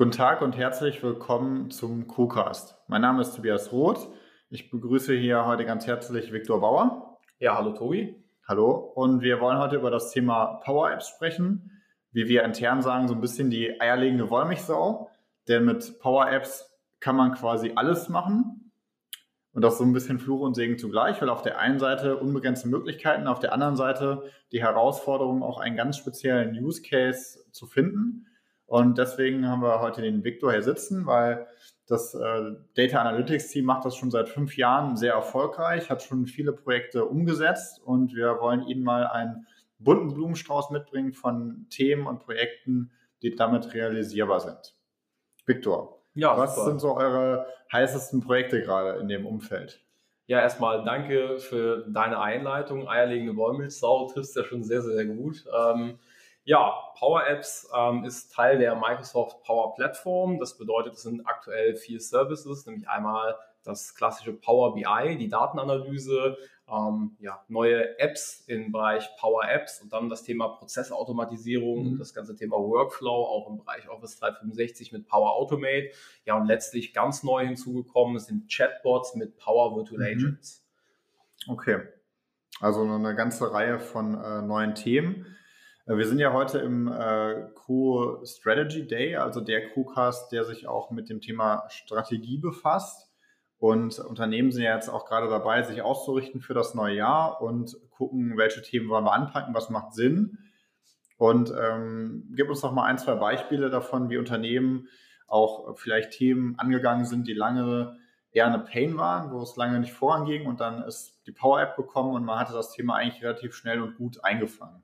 Guten Tag und herzlich willkommen zum CoCast. Mein Name ist Tobias Roth. Ich begrüße hier heute ganz herzlich Viktor Bauer. Ja, hallo Tobi. Hallo. Und wir wollen heute über das Thema Power Apps sprechen. Wie wir intern sagen, so ein bisschen die eierlegende Wollmilchsau. Denn mit Power Apps kann man quasi alles machen. Und das so ein bisschen Fluch und Segen zugleich, weil auf der einen Seite unbegrenzte Möglichkeiten, auf der anderen Seite die Herausforderung, auch einen ganz speziellen Use Case zu finden. Und deswegen haben wir heute den Victor hier sitzen, weil das äh, Data Analytics Team macht das schon seit fünf Jahren sehr erfolgreich, hat schon viele Projekte umgesetzt und wir wollen Ihnen mal einen bunten Blumenstrauß mitbringen von Themen und Projekten, die damit realisierbar sind. Victor, ja, was super. sind so eure heißesten Projekte gerade in dem Umfeld? Ja, erstmal danke für deine Einleitung. Eierlegende Wollmilchsau triffst ja schon sehr, sehr gut. Ähm, ja, Power Apps ähm, ist Teil der Microsoft Power Platform. Das bedeutet, es sind aktuell vier Services, nämlich einmal das klassische Power BI, die Datenanalyse, ähm, ja, neue Apps im Bereich Power Apps und dann das Thema Prozessautomatisierung mhm. und das ganze Thema Workflow auch im Bereich Office 365 mit Power Automate. Ja, und letztlich ganz neu hinzugekommen sind Chatbots mit Power Virtual mhm. Agents. Okay. Also eine ganze Reihe von äh, neuen Themen. Äh, wir sind ja heute im äh, Crew Strategy Day, also der Crewcast, der sich auch mit dem Thema Strategie befasst. Und Unternehmen sind ja jetzt auch gerade dabei, sich auszurichten für das neue Jahr und gucken, welche Themen wollen wir anpacken, was macht Sinn. Und ähm, gib uns doch mal ein, zwei Beispiele davon, wie Unternehmen auch vielleicht Themen angegangen sind, die lange eher eine Pain waren, wo es lange nicht voranging und dann ist die Power App gekommen und man hatte das Thema eigentlich relativ schnell und gut eingefangen.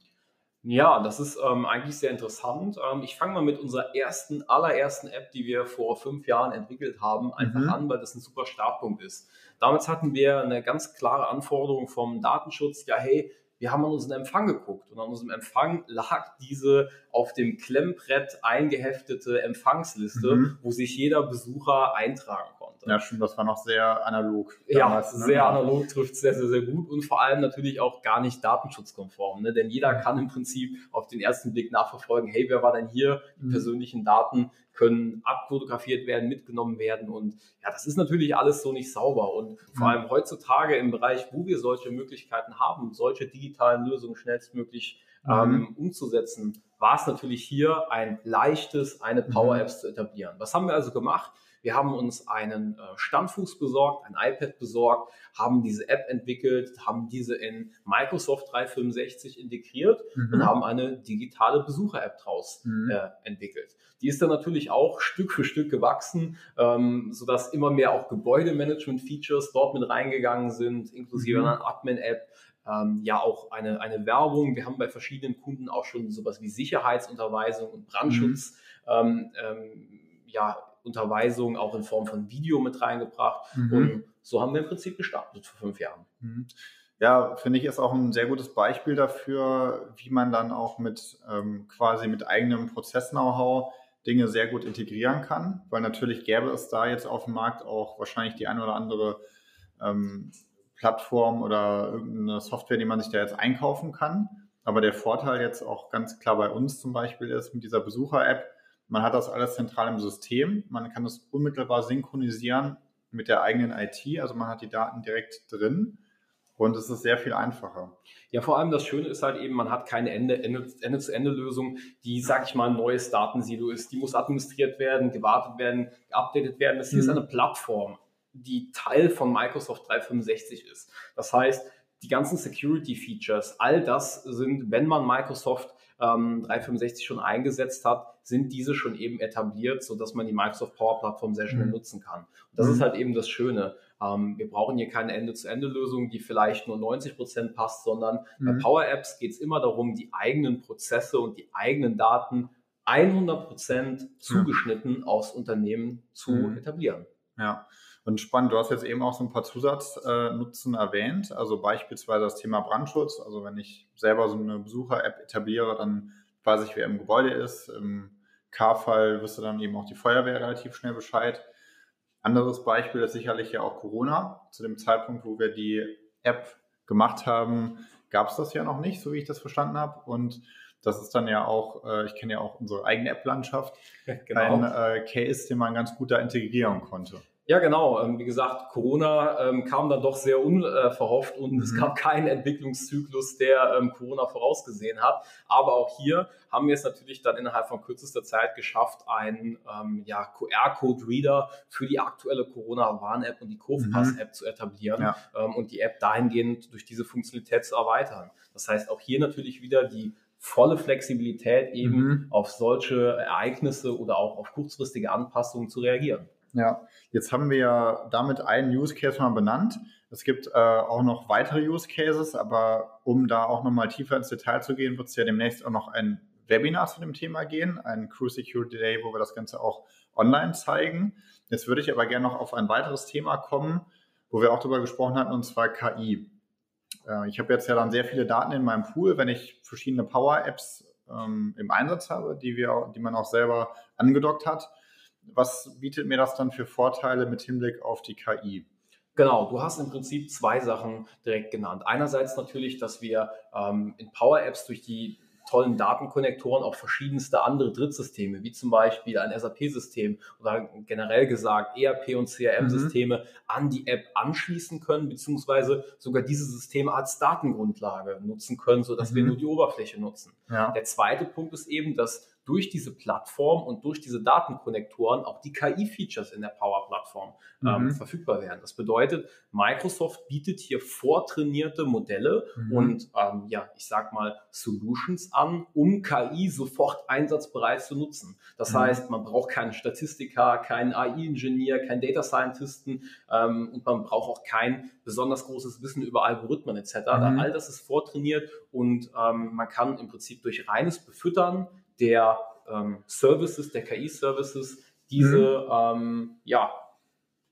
Ja, das ist ähm, eigentlich sehr interessant. Ähm, ich fange mal mit unserer ersten, allerersten App, die wir vor fünf Jahren entwickelt haben, einfach mhm. an, weil das ein super Startpunkt ist. Damals hatten wir eine ganz klare Anforderung vom Datenschutz. Ja, hey, wir haben an unseren Empfang geguckt und an unserem Empfang lag diese auf dem Klemmbrett eingeheftete Empfangsliste, mhm. wo sich jeder Besucher eintragen. Ja, stimmt, das war noch sehr analog. Damals, ja, ne? sehr analog trifft sehr, sehr, sehr gut und vor allem natürlich auch gar nicht datenschutzkonform, ne? denn jeder kann im Prinzip auf den ersten Blick nachverfolgen, hey, wer war denn hier? Die mhm. persönlichen Daten können abfotografiert werden, mitgenommen werden und ja, das ist natürlich alles so nicht sauber und vor mhm. allem heutzutage im Bereich, wo wir solche Möglichkeiten haben, solche digitalen Lösungen schnellstmöglich mhm. ähm, umzusetzen, war es natürlich hier ein leichtes, eine Power Apps zu etablieren. Was haben wir also gemacht? Wir haben uns einen äh, Standfuß besorgt, ein iPad besorgt, haben diese App entwickelt, haben diese in Microsoft 365 integriert mhm. und haben eine digitale Besucher-App draus mhm. äh, entwickelt. Die ist dann natürlich auch Stück für Stück gewachsen, ähm, sodass immer mehr auch Gebäudemanagement-Features dort mit reingegangen sind, inklusive mhm. einer Admin-App, ähm, ja auch eine, eine Werbung. Wir haben bei verschiedenen Kunden auch schon sowas wie Sicherheitsunterweisung und Brandschutz mhm. ähm, ähm, ja, Unterweisung auch in Form von Video mit reingebracht. Mhm. Und so haben wir im Prinzip gestartet vor fünf Jahren. Mhm. Ja, finde ich, ist auch ein sehr gutes Beispiel dafür, wie man dann auch mit ähm, quasi mit eigenem Prozess-Know-how Dinge sehr gut integrieren kann, weil natürlich gäbe es da jetzt auf dem Markt auch wahrscheinlich die eine oder andere ähm, Plattform oder irgendeine Software, die man sich da jetzt einkaufen kann. Aber der Vorteil jetzt auch ganz klar bei uns zum Beispiel ist mit dieser Besucher-App, man hat das alles zentral im System. Man kann das unmittelbar synchronisieren mit der eigenen IT. Also man hat die Daten direkt drin. Und es ist sehr viel einfacher. Ja, vor allem das Schöne ist halt eben, man hat keine Ende-zu-Ende-Lösung, die, sag ich mal, ein neues Datensilo ist. Die muss administriert werden, gewartet werden, geupdatet werden. Das hier mhm. ist eine Plattform, die Teil von Microsoft 365 ist. Das heißt, die ganzen Security-Features, all das sind, wenn man Microsoft ähm, 365 schon eingesetzt hat, sind diese schon eben etabliert, so dass man die Microsoft Power Plattform sehr schnell mhm. nutzen kann. Und das mhm. ist halt eben das Schöne. Ähm, wir brauchen hier keine Ende-zu-Ende-Lösung, die vielleicht nur 90 Prozent passt, sondern mhm. bei Power Apps geht es immer darum, die eigenen Prozesse und die eigenen Daten 100 Prozent zugeschnitten aufs Unternehmen zu mhm. etablieren. Ja. Und spannend, du hast jetzt eben auch so ein paar Zusatznutzen äh, erwähnt, also beispielsweise das Thema Brandschutz. Also wenn ich selber so eine Besucher-App etabliere, dann weiß ich, wer im Gebäude ist. Im K-Fall wüsste dann eben auch die Feuerwehr relativ schnell Bescheid. Anderes Beispiel ist sicherlich ja auch Corona. Zu dem Zeitpunkt, wo wir die App gemacht haben, gab es das ja noch nicht, so wie ich das verstanden habe. Und Das ist dann ja auch, äh, ich kenne ja auch unsere eigene App-Landschaft, genau. ein äh, Case, den man ganz gut da integrieren konnte. Ja, genau. Ähm, wie gesagt, Corona ähm, kam dann doch sehr unverhofft und mhm. es gab keinen Entwicklungszyklus, der ähm, Corona vorausgesehen hat. Aber auch hier haben wir es natürlich dann innerhalb von kürzester Zeit geschafft, einen ja, QR-Code-Reader für die aktuelle Corona-Warn-App und die Kurvpass-App mhm. zu etablieren ja. und die App dahingehend durch diese Funktionalität zu erweitern. Das heißt, auch hier natürlich wieder die volle Flexibilität eben mhm. auf solche Ereignisse oder auch auf kurzfristige Anpassungen zu reagieren. Ja, jetzt haben wir ja damit einen Use Case mal benannt. Es gibt äh, auch noch weitere Use Cases, aber um da auch nochmal tiefer ins Detail zu gehen, wird es ja demnächst auch noch ein Webinar zu dem Thema gehen, ein Crew Security Day, wo wir das Ganze auch online zeigen. Jetzt würde ich aber gerne noch auf ein weiteres Thema kommen, wo wir auch darüber gesprochen hatten, und zwar KI. Äh, ich habe jetzt ja dann sehr viele Daten in meinem Pool, wenn ich verschiedene Power-Apps ähm, im Einsatz habe, die, wir, die man auch selber angedockt hat was bietet mir das dann für Vorteile mit Hinblick auf die KI? Genau, du hast im Prinzip zwei Sachen direkt genannt. Einerseits natürlich, dass wir ähm, in Power Apps durch die tollen Datenkonnektoren auch verschiedenste andere Drittsysteme, wie zum Beispiel ein SAP-System oder generell gesagt ERP- und CRM-Systeme mhm. an die App anschließen können, beziehungsweise sogar diese Systeme als Datengrundlage nutzen können, sodass mhm. wir nur die Oberfläche nutzen. Ja. Der zweite Punkt ist eben, dass durch diese Plattform und durch diese Datenkonnektoren auch die KI-Features in der Power-Plattform ähm, mhm. verfügbar werden. Das bedeutet, Microsoft bietet hier vortrainierte Modelle mhm. und ähm, ja, ich sag mal Solutions an, um KI sofort einsatzbereit zu nutzen. Das mhm. heißt, man braucht keinen Statistiker, keinen AI-Ingenieur, keinen Data Scientisten ähm, und man braucht auch kein besonders großes Wissen über Algorithmen etc. Mhm. All das ist vortrainiert und ähm, man kann im Prinzip durch reines Befüttern der ähm, Services, der KI-Services, diese mhm. ähm, ja,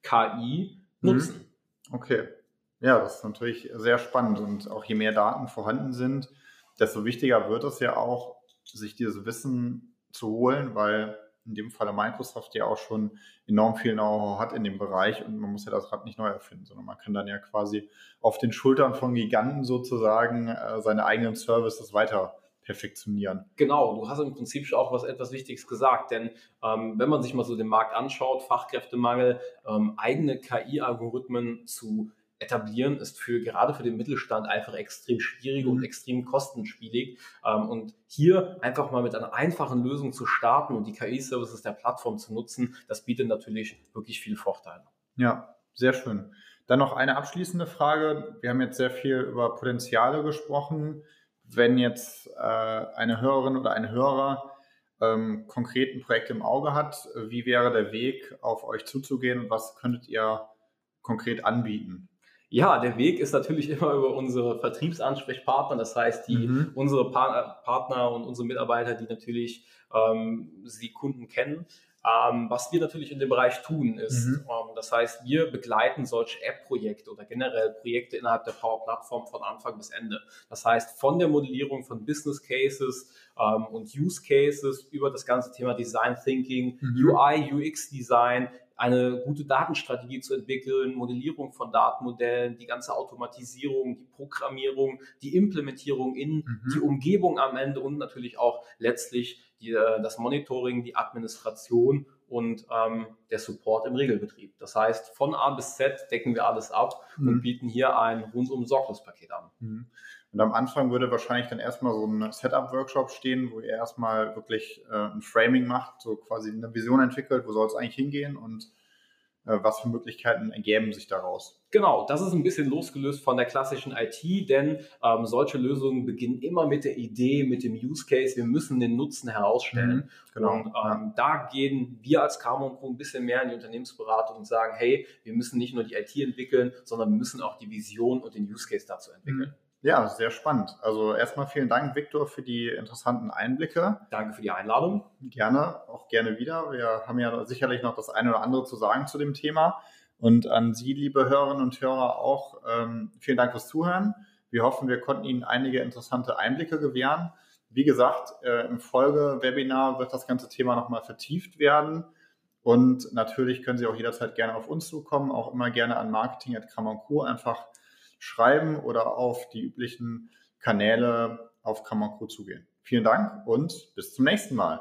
KI mhm. nutzen. Okay. Ja, das ist natürlich sehr spannend und auch je mehr Daten vorhanden sind, desto wichtiger wird es ja auch, sich dieses Wissen zu holen, weil in dem Falle Microsoft ja auch schon enorm viel Know-how hat in dem Bereich und man muss ja das Rad nicht neu erfinden, sondern man kann dann ja quasi auf den Schultern von Giganten sozusagen äh, seine eigenen Services weiter perfektionieren. Genau, du hast im Prinzip schon auch was etwas Wichtiges gesagt, denn ähm, wenn man sich mal so den Markt anschaut, Fachkräftemangel, ähm, eigene KI-Algorithmen zu etablieren, ist für gerade für den Mittelstand einfach extrem schwierig mhm. und extrem kostenspielig. Ähm, und hier einfach mal mit einer einfachen Lösung zu starten und die KI-Services der Plattform zu nutzen, das bietet natürlich wirklich viele Vorteile. Ja, sehr schön. Dann noch eine abschließende Frage. Wir haben jetzt sehr viel über Potenziale gesprochen wenn jetzt äh, eine Hörerin oder ein Hörer ähm, konkret ein Projekt im Auge hat, wie wäre der Weg, auf euch zuzugehen und was könntet ihr konkret anbieten? Ja, der Weg ist natürlich immer über unsere Vertriebsansprechpartner, das heißt die mhm. unsere pa Partner und unsere Mitarbeiter, die natürlich ähm, die Kunden kennen. Ähm, was wir natürlich in dem Bereich tun, ist, mhm. ähm, das heißt, wir begleiten solche App-Projekte oder generell Projekte innerhalb der Power-Plattform von Anfang bis Ende. Das heißt, von der Modellierung von Business Cases ähm, und Use Cases über das ganze Thema Design Thinking, mhm. UI, UX Design, eine gute Datenstrategie zu entwickeln, Modellierung von Datenmodellen, die ganze Automatisierung, die Programmierung, die Implementierung in mhm. die Umgebung am Ende und natürlich auch letztlich die, äh, das Monitoring, die Administration und ähm, der Support im Regelbetrieb. Das heißt, von A bis Z decken wir alles ab mhm. und bieten hier ein rundum Sorglospaket an. Mhm. Und am Anfang würde wahrscheinlich dann erstmal so ein Setup-Workshop stehen, wo ihr erstmal wirklich äh, ein Framing macht, so quasi eine Vision entwickelt, wo soll es eigentlich hingehen und was für Möglichkeiten ergeben sich daraus? Genau, das ist ein bisschen losgelöst von der klassischen IT, denn ähm, solche Lösungen beginnen immer mit der Idee, mit dem Use Case. Wir müssen den Nutzen herausstellen. Mhm, genau. Und ähm, ja. da gehen wir als Carmon Co. ein bisschen mehr in die Unternehmensberatung und sagen, hey, wir müssen nicht nur die IT entwickeln, sondern wir müssen auch die Vision und den Use Case dazu entwickeln. Mhm. Ja, sehr spannend. Also erstmal vielen Dank, Viktor, für die interessanten Einblicke. Danke für die Einladung. Gerne, auch gerne wieder. Wir haben ja sicherlich noch das eine oder andere zu sagen zu dem Thema. Und an Sie, liebe Hörerinnen und Hörer, auch ähm, vielen Dank fürs Zuhören. Wir hoffen, wir konnten Ihnen einige interessante Einblicke gewähren. Wie gesagt, äh, im Folgewebinar wird das ganze Thema nochmal vertieft werden. Und natürlich können Sie auch jederzeit gerne auf uns zukommen, auch immer gerne an marketing.kramonco einfach schreiben oder auf die üblichen Kanäle auf Kammerco zugehen. Vielen Dank und bis zum nächsten Mal.